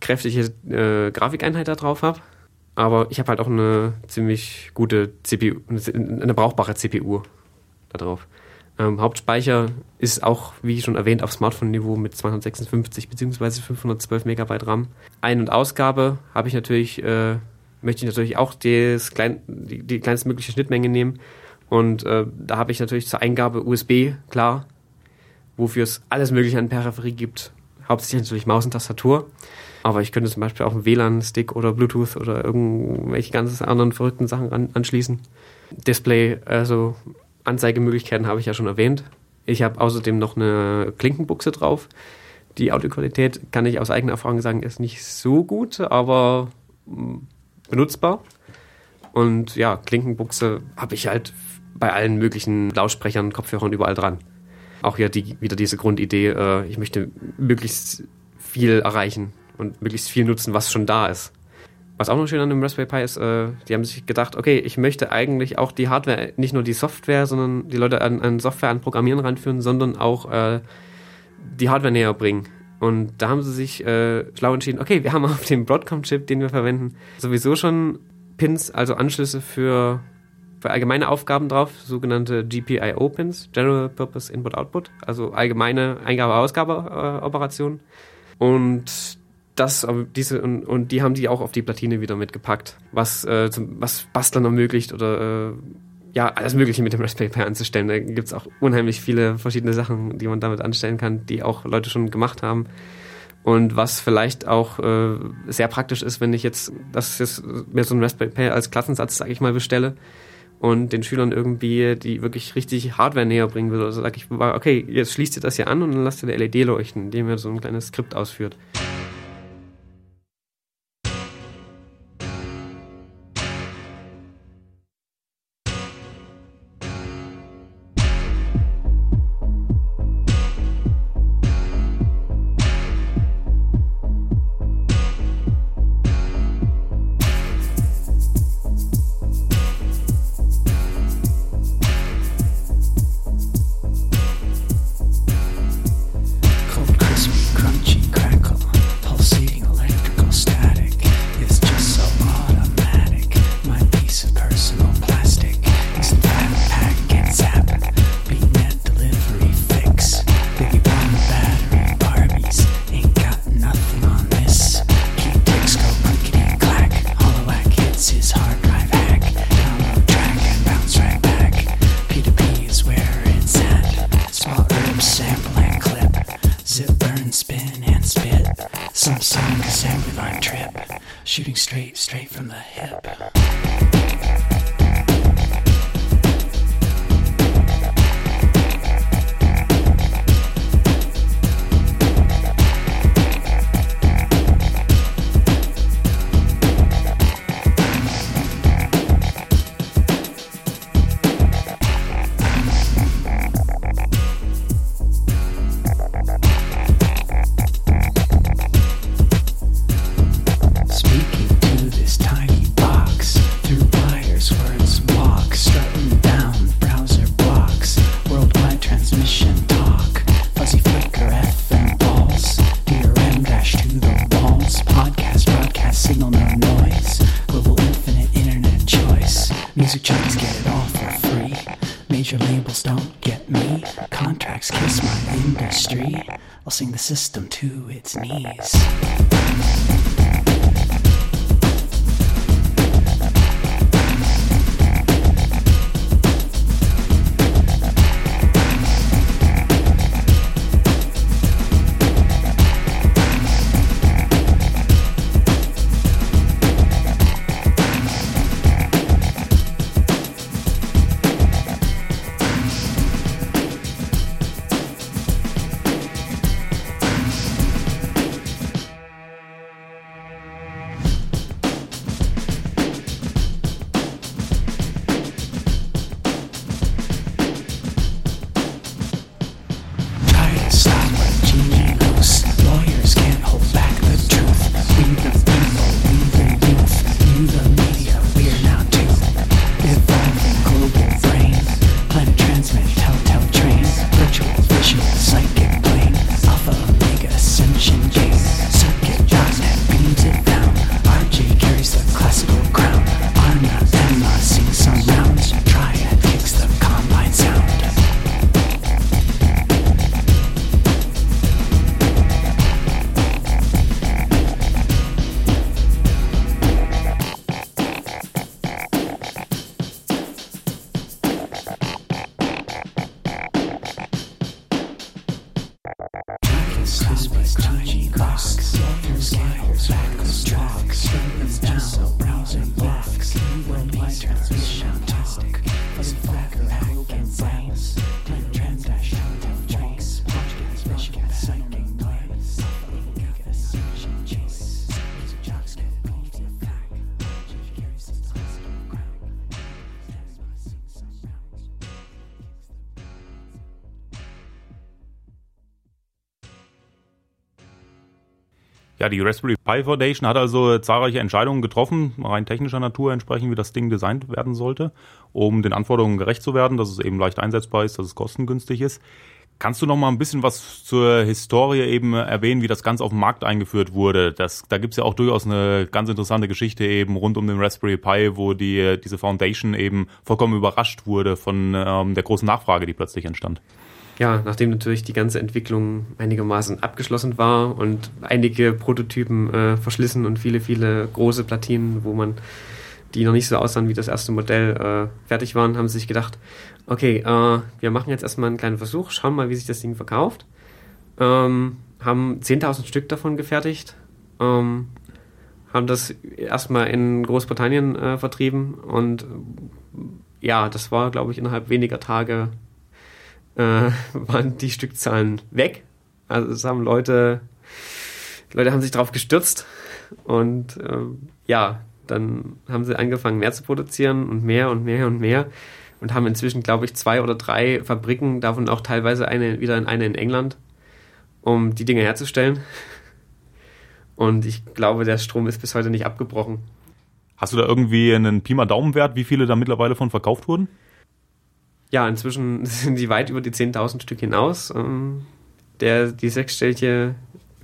kräftige äh, Grafikeinheit da drauf habe. Aber ich habe halt auch eine ziemlich gute CPU, eine brauchbare CPU da drauf. Ähm, Hauptspeicher ist auch, wie schon erwähnt, auf Smartphone-Niveau mit 256 bzw. 512 Megabyte RAM. Ein- und Ausgabe habe ich natürlich, äh, möchte ich natürlich auch das klein, die, die kleinstmögliche Schnittmenge nehmen. Und äh, da habe ich natürlich zur Eingabe USB, klar, wofür es alles Mögliche an Peripherie gibt. Hauptsächlich natürlich Maus und Tastatur. Aber ich könnte zum Beispiel auch einen WLAN-Stick oder Bluetooth oder irgendwelche ganz anderen verrückten Sachen an, anschließen. Display, also Anzeigemöglichkeiten habe ich ja schon erwähnt. Ich habe außerdem noch eine Klinkenbuchse drauf. Die Audioqualität, kann ich aus eigener Erfahrung sagen, ist nicht so gut, aber mm, benutzbar. Und ja, Klinkenbuchse habe ich halt bei allen möglichen Lautsprechern, Kopfhörern überall dran. Auch hier die, wieder diese Grundidee, äh, ich möchte möglichst viel erreichen und möglichst viel nutzen, was schon da ist. Was auch noch schön an dem Raspberry Pi ist, äh, die haben sich gedacht, okay, ich möchte eigentlich auch die Hardware, nicht nur die Software, sondern die Leute an, an Software, an Programmieren ranführen, sondern auch äh, die Hardware näher bringen. Und da haben sie sich äh, schlau entschieden, okay, wir haben auf dem Broadcom-Chip, den wir verwenden, sowieso schon Pins, also Anschlüsse für, für allgemeine Aufgaben drauf, sogenannte GPIO-Pins, General Purpose Input-Output, also allgemeine Eingabe-Ausgabe-Operationen. Und das, diese, und, und die haben die auch auf die Platine wieder mitgepackt, was, äh, zum, was Bastlern ermöglicht oder äh, ja, alles Mögliche mit dem Raspberry Pi anzustellen. Da gibt es auch unheimlich viele verschiedene Sachen, die man damit anstellen kann, die auch Leute schon gemacht haben. Und was vielleicht auch äh, sehr praktisch ist, wenn ich jetzt, das ist mir so ein Raspberry Pi als Klassensatz, sage ich mal, bestelle und den Schülern irgendwie die wirklich richtig Hardware näher bringen will. Also sage ich, okay, jetzt schließt ihr das hier an und dann lasst ihr eine LED leuchten, indem ihr so ein kleines Skript ausführt. System Ja, die Raspberry Pi Foundation hat also zahlreiche Entscheidungen getroffen, rein technischer Natur entsprechend, wie das Ding designt werden sollte, um den Anforderungen gerecht zu werden, dass es eben leicht einsetzbar ist, dass es kostengünstig ist. Kannst du noch mal ein bisschen was zur Historie eben erwähnen, wie das Ganze auf den Markt eingeführt wurde? Das, da gibt's ja auch durchaus eine ganz interessante Geschichte eben rund um den Raspberry Pi, wo die, diese Foundation eben vollkommen überrascht wurde von ähm, der großen Nachfrage, die plötzlich entstand. Ja, nachdem natürlich die ganze Entwicklung einigermaßen abgeschlossen war und einige Prototypen äh, verschlissen und viele, viele große Platinen, wo man die noch nicht so aussahen wie das erste Modell äh, fertig waren, haben sie sich gedacht, okay, äh, wir machen jetzt erstmal einen kleinen Versuch, schauen mal, wie sich das Ding verkauft. Ähm, haben 10.000 Stück davon gefertigt, ähm, haben das erstmal in Großbritannien äh, vertrieben und ja, das war, glaube ich, innerhalb weniger Tage äh, waren die Stückzahlen weg. Also es haben Leute, Leute haben sich darauf gestürzt und ähm, ja, dann haben sie angefangen mehr zu produzieren und mehr und mehr und mehr und haben inzwischen, glaube ich, zwei oder drei Fabriken, davon auch teilweise eine wieder in eine in England, um die Dinge herzustellen. Und ich glaube, der Strom ist bis heute nicht abgebrochen. Hast du da irgendwie einen Pi mal Daumenwert, wie viele da mittlerweile von verkauft wurden? Ja, inzwischen sind die weit über die 10.000 Stück hinaus. Ähm, Der, die sechsstellige,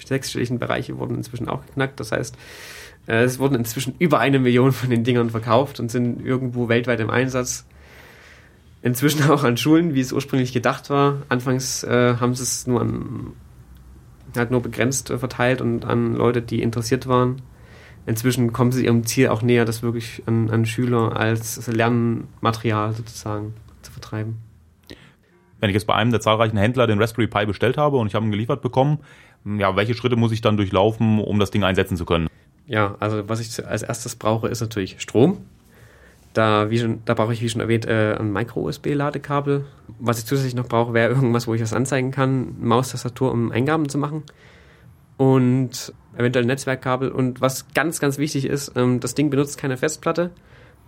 sechsstelligen Bereiche wurden inzwischen auch geknackt. Das heißt, äh, es wurden inzwischen über eine Million von den Dingern verkauft und sind irgendwo weltweit im Einsatz. Inzwischen auch an Schulen, wie es ursprünglich gedacht war. Anfangs äh, haben sie es nur an, halt nur begrenzt äh, verteilt und an Leute, die interessiert waren. Inzwischen kommen sie ihrem Ziel auch näher, das wirklich an, an Schüler als Lernmaterial sozusagen zu vertreiben. Wenn ich jetzt bei einem der zahlreichen Händler den Raspberry Pi bestellt habe und ich habe ihn geliefert bekommen, ja, welche Schritte muss ich dann durchlaufen, um das Ding einsetzen zu können? Ja, also was ich als erstes brauche, ist natürlich Strom. Da, wie schon, da brauche ich, wie schon erwähnt, äh, ein Micro-USB-Ladekabel. Was ich zusätzlich noch brauche, wäre irgendwas, wo ich das anzeigen kann. Maustastatur, um Eingaben zu machen. Und eventuell ein Netzwerkkabel. Und was ganz, ganz wichtig ist, ähm, das Ding benutzt keine Festplatte,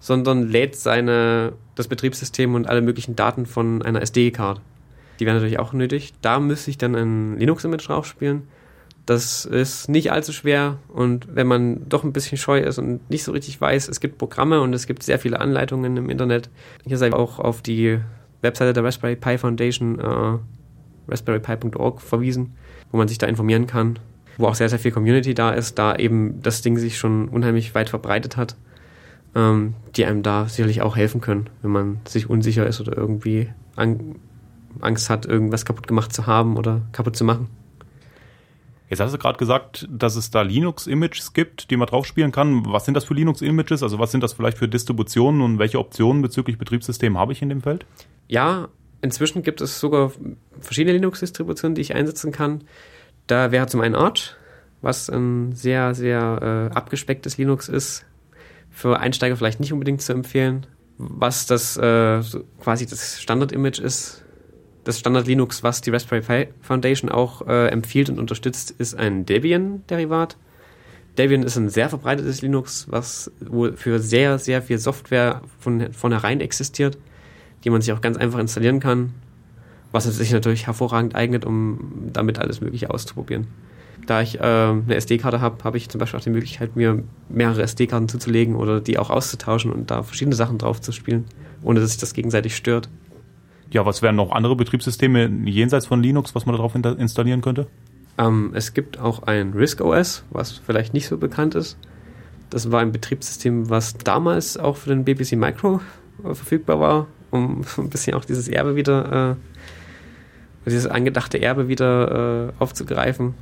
sondern lädt seine, das Betriebssystem und alle möglichen Daten von einer SD-Card. Die wären natürlich auch nötig. Da müsste ich dann ein Linux-Image draufspielen. Das ist nicht allzu schwer und wenn man doch ein bisschen scheu ist und nicht so richtig weiß, es gibt Programme und es gibt sehr viele Anleitungen im Internet. Hier sei auch auf die Webseite der Raspberry Pi Foundation, äh, raspberrypi.org, verwiesen, wo man sich da informieren kann, wo auch sehr, sehr viel Community da ist, da eben das Ding sich schon unheimlich weit verbreitet hat, ähm, die einem da sicherlich auch helfen können, wenn man sich unsicher ist oder irgendwie an, Angst hat, irgendwas kaputt gemacht zu haben oder kaputt zu machen. Jetzt hast du gerade gesagt, dass es da Linux-Images gibt, die man draufspielen kann. Was sind das für Linux-Images? Also was sind das vielleicht für Distributionen und welche Optionen bezüglich Betriebssystem habe ich in dem Feld? Ja, inzwischen gibt es sogar verschiedene Linux-Distributionen, die ich einsetzen kann. Da wäre zum einen Arch, was ein sehr, sehr äh, abgespecktes Linux ist. Für Einsteiger vielleicht nicht unbedingt zu empfehlen. Was das äh, quasi das Standard-Image ist, das Standard Linux, was die Raspberry Pi Foundation auch äh, empfiehlt und unterstützt, ist ein Debian-Derivat. Debian ist ein sehr verbreitetes Linux, was für sehr, sehr viel Software von vornherein existiert, die man sich auch ganz einfach installieren kann, was sich natürlich hervorragend eignet, um damit alles Mögliche auszuprobieren. Da ich äh, eine SD-Karte habe, habe ich zum Beispiel auch die Möglichkeit, mir mehrere SD-Karten zuzulegen oder die auch auszutauschen und da verschiedene Sachen drauf zu spielen, ohne dass sich das gegenseitig stört. Ja, was wären noch andere Betriebssysteme jenseits von Linux, was man darauf installieren könnte? Ähm, es gibt auch ein RISC OS, was vielleicht nicht so bekannt ist. Das war ein Betriebssystem, was damals auch für den BBC Micro äh, verfügbar war, um ein bisschen auch dieses Erbe wieder, äh, dieses angedachte Erbe wieder äh, aufzugreifen.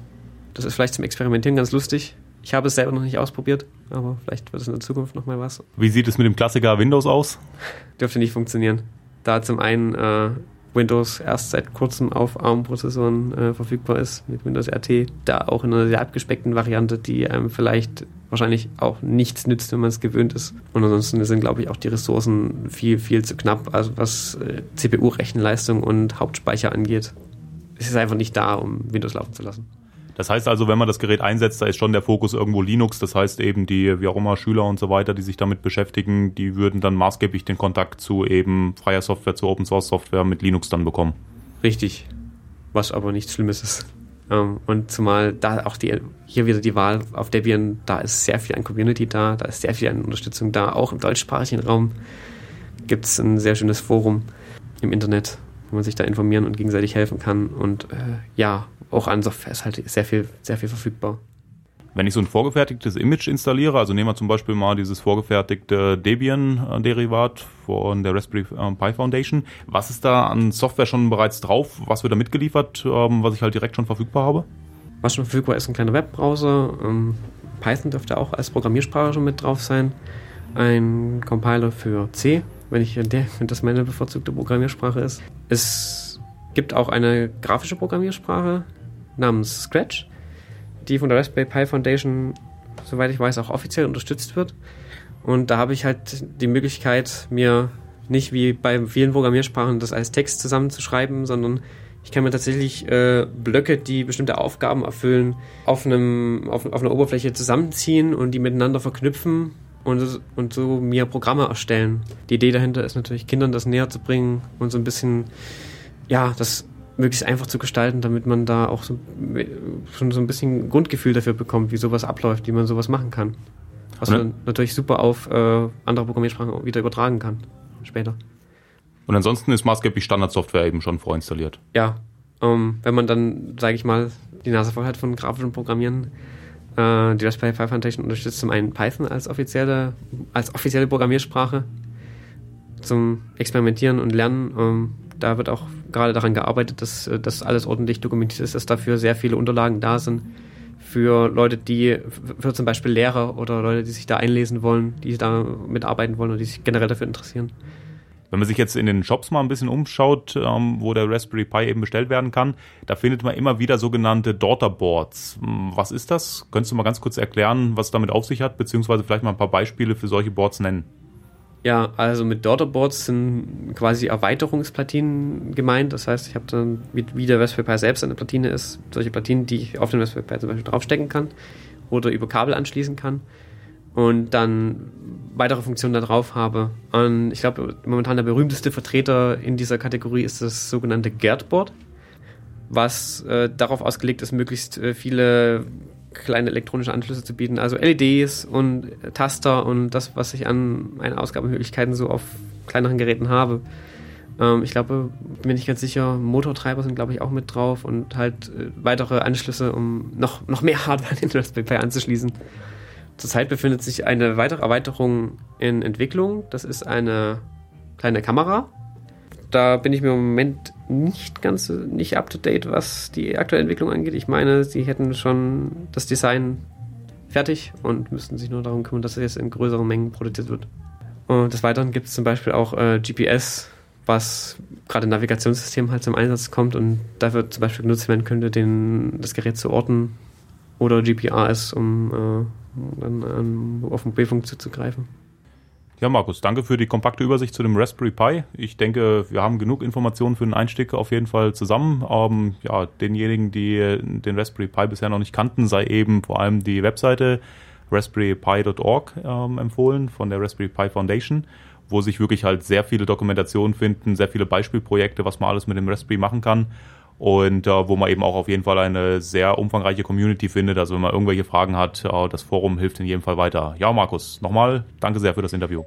Das ist vielleicht zum Experimentieren ganz lustig. Ich habe es selber noch nicht ausprobiert, aber vielleicht wird es in der Zukunft nochmal was. Wie sieht es mit dem Klassiker Windows aus? Dürfte nicht funktionieren. Da zum einen äh, Windows erst seit kurzem auf ARM-Prozessoren äh, verfügbar ist, mit Windows RT, da auch in einer sehr abgespeckten Variante, die einem vielleicht wahrscheinlich auch nichts nützt, wenn man es gewöhnt ist. Und ansonsten sind, glaube ich, auch die Ressourcen viel, viel zu knapp, also was äh, CPU-Rechenleistung und Hauptspeicher angeht. Es ist einfach nicht da, um Windows laufen zu lassen. Das heißt also, wenn man das Gerät einsetzt, da ist schon der Fokus irgendwo Linux. Das heißt eben die, wie auch immer, Schüler und so weiter, die sich damit beschäftigen, die würden dann maßgeblich den Kontakt zu eben freier Software, zu Open Source Software mit Linux dann bekommen. Richtig. Was aber nichts Schlimmes ist. Ähm, und zumal da auch die, hier wieder die Wahl auf Debian, da ist sehr viel an Community da, da ist sehr viel an Unterstützung da. Auch im deutschsprachigen Raum gibt es ein sehr schönes Forum im Internet, wo man sich da informieren und gegenseitig helfen kann. Und äh, ja, auch an Software ist halt sehr viel, sehr viel verfügbar. Wenn ich so ein vorgefertigtes Image installiere, also nehmen wir zum Beispiel mal dieses vorgefertigte Debian-Derivat von der Raspberry Pi Foundation, was ist da an Software schon bereits drauf? Was wird da mitgeliefert, ähm, was ich halt direkt schon verfügbar habe? Was schon verfügbar ist, ein kleiner Webbrowser. Ähm, Python dürfte auch als Programmiersprache schon mit drauf sein. Ein Compiler für C, wenn ich der, wenn das meine bevorzugte Programmiersprache ist. Es gibt auch eine grafische Programmiersprache namens Scratch, die von der Raspberry Pi Foundation, soweit ich weiß, auch offiziell unterstützt wird. Und da habe ich halt die Möglichkeit, mir nicht wie bei vielen Programmiersprachen das als Text zusammenzuschreiben, sondern ich kann mir tatsächlich äh, Blöcke, die bestimmte Aufgaben erfüllen, auf, einem, auf, auf einer Oberfläche zusammenziehen und die miteinander verknüpfen und, und so mir Programme erstellen. Die Idee dahinter ist natürlich, Kindern das näher zu bringen und so ein bisschen, ja, das möglichst einfach zu gestalten, damit man da auch so, schon so ein bisschen Grundgefühl dafür bekommt, wie sowas abläuft, wie man sowas machen kann. Was man natürlich super auf äh, andere Programmiersprachen wieder übertragen kann später. Und ansonsten ist maßgeblich Standardsoftware eben schon vorinstalliert. Ja, ähm, wenn man dann, sage ich mal, die Nase voll hat von grafischem Programmieren, äh, die Raspberry Pi Foundation unterstützt zum einen Python als offizielle, als offizielle Programmiersprache zum Experimentieren und Lernen. Ähm, da wird auch gerade daran gearbeitet, dass äh, das alles ordentlich dokumentiert ist, dass dafür sehr viele Unterlagen da sind für Leute, die, für zum Beispiel Lehrer oder Leute, die sich da einlesen wollen, die da mitarbeiten wollen oder die sich generell dafür interessieren. Wenn man sich jetzt in den Shops mal ein bisschen umschaut, ähm, wo der Raspberry Pi eben bestellt werden kann, da findet man immer wieder sogenannte Daughterboards. Hm, Was ist das? Könntest du mal ganz kurz erklären, was es damit auf sich hat, beziehungsweise vielleicht mal ein paar Beispiele für solche Boards nennen? Ja, also mit Daughterboards sind quasi Erweiterungsplatinen gemeint. Das heißt, ich habe dann, wie, der Raspberry Pi selbst eine Platine ist, solche Platinen, die ich auf den Raspberry Pi zum Beispiel draufstecken kann oder über Kabel anschließen kann und dann weitere Funktionen da drauf habe. Und ich glaube, momentan der berühmteste Vertreter in dieser Kategorie ist das sogenannte GERD-Board, was äh, darauf ausgelegt ist, möglichst äh, viele kleine elektronische Anschlüsse zu bieten, also LEDs und äh, Taster und das, was ich an meinen Ausgabemöglichkeiten so auf kleineren Geräten habe. Ähm, ich glaube, bin nicht ganz sicher, Motortreiber sind, glaube ich, auch mit drauf und halt äh, weitere Anschlüsse, um noch, noch mehr Hardware an den Raspberry Pi anzuschließen. Zurzeit befindet sich eine weitere Erweiterung in Entwicklung. Das ist eine kleine Kamera. Da bin ich mir im Moment nicht ganz nicht up to date, was die aktuelle Entwicklung angeht. Ich meine, sie hätten schon das Design fertig und müssten sich nur darum kümmern, dass es jetzt in größeren Mengen produziert wird. Und des Weiteren gibt es zum Beispiel auch äh, GPS, was gerade im Navigationssystem halt zum Einsatz kommt und dafür zum Beispiel genutzt werden könnte, den, das Gerät zu orten oder GPRS, um äh, dann ähm, auf Mobilfunk zuzugreifen. Ja, Markus, danke für die kompakte Übersicht zu dem Raspberry Pi. Ich denke, wir haben genug Informationen für den Einstieg auf jeden Fall zusammen. Ähm, ja, denjenigen, die den Raspberry Pi bisher noch nicht kannten, sei eben vor allem die Webseite raspberrypi.org ähm, empfohlen von der Raspberry Pi Foundation, wo sich wirklich halt sehr viele Dokumentationen finden, sehr viele Beispielprojekte, was man alles mit dem Raspberry machen kann und äh, wo man eben auch auf jeden Fall eine sehr umfangreiche Community findet. Also wenn man irgendwelche Fragen hat, äh, das Forum hilft in jedem Fall weiter. Ja, Markus, nochmal danke sehr für das Interview.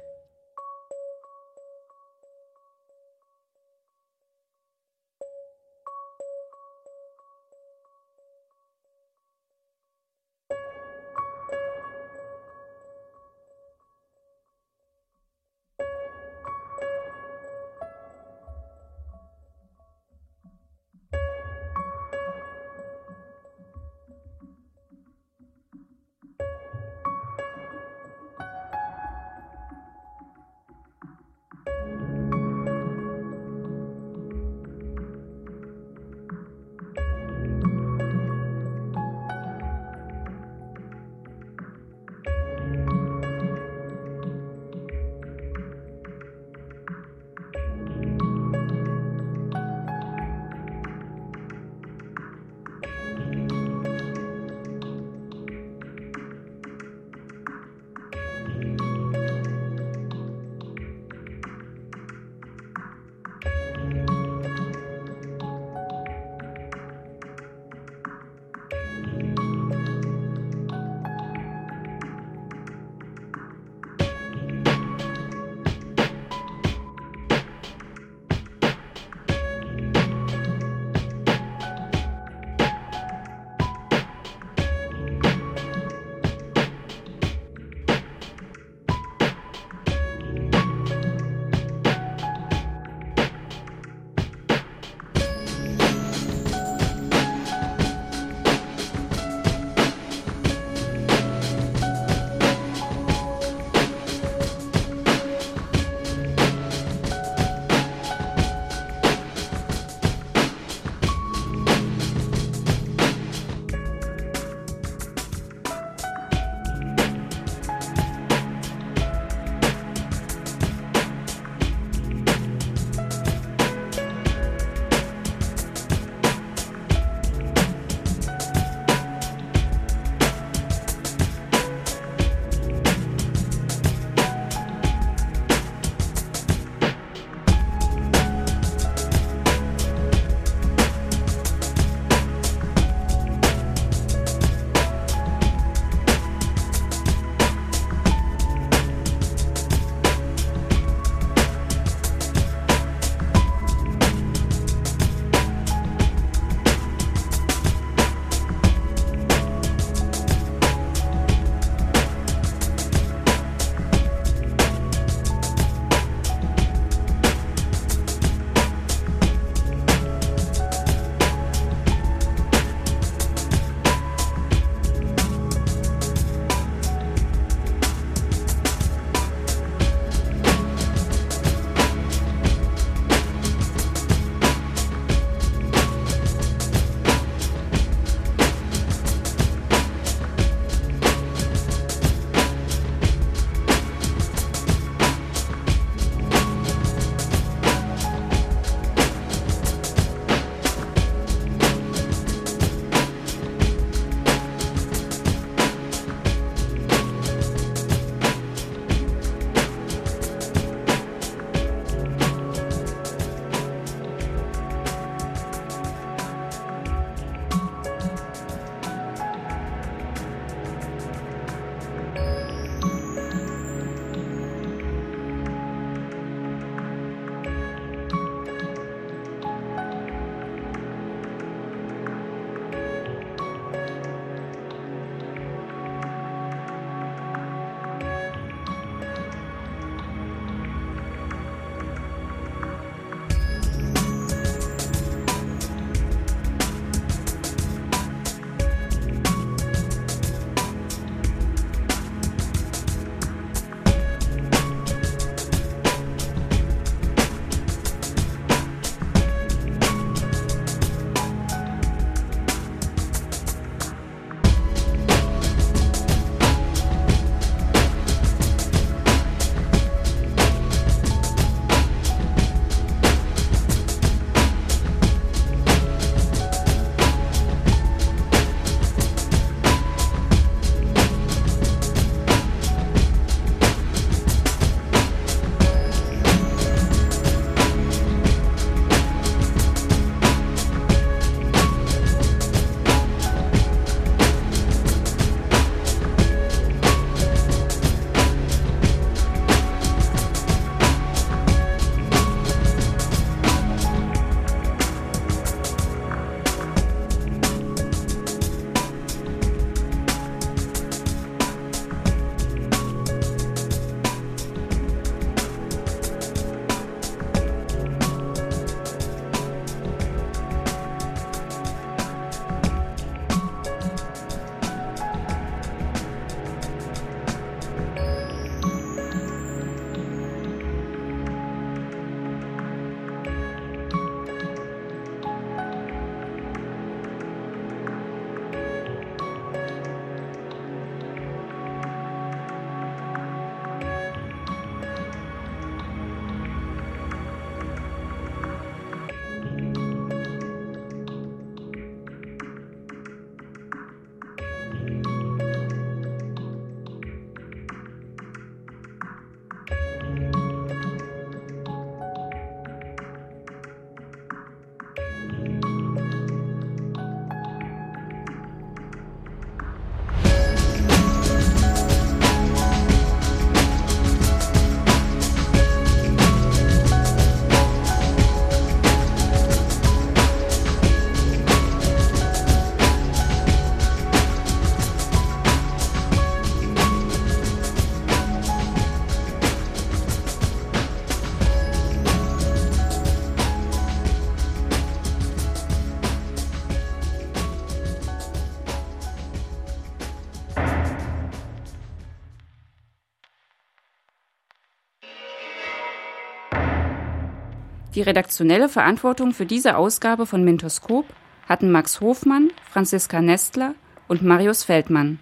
Die redaktionelle Verantwortung für diese Ausgabe von Mintoskop hatten Max Hofmann, Franziska Nestler und Marius Feldmann.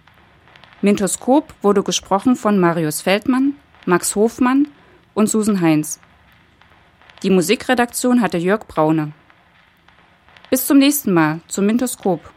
Mintoskop wurde gesprochen von Marius Feldmann, Max Hofmann und Susan Heinz. Die Musikredaktion hatte Jörg Braune. Bis zum nächsten Mal zum Mintoskop.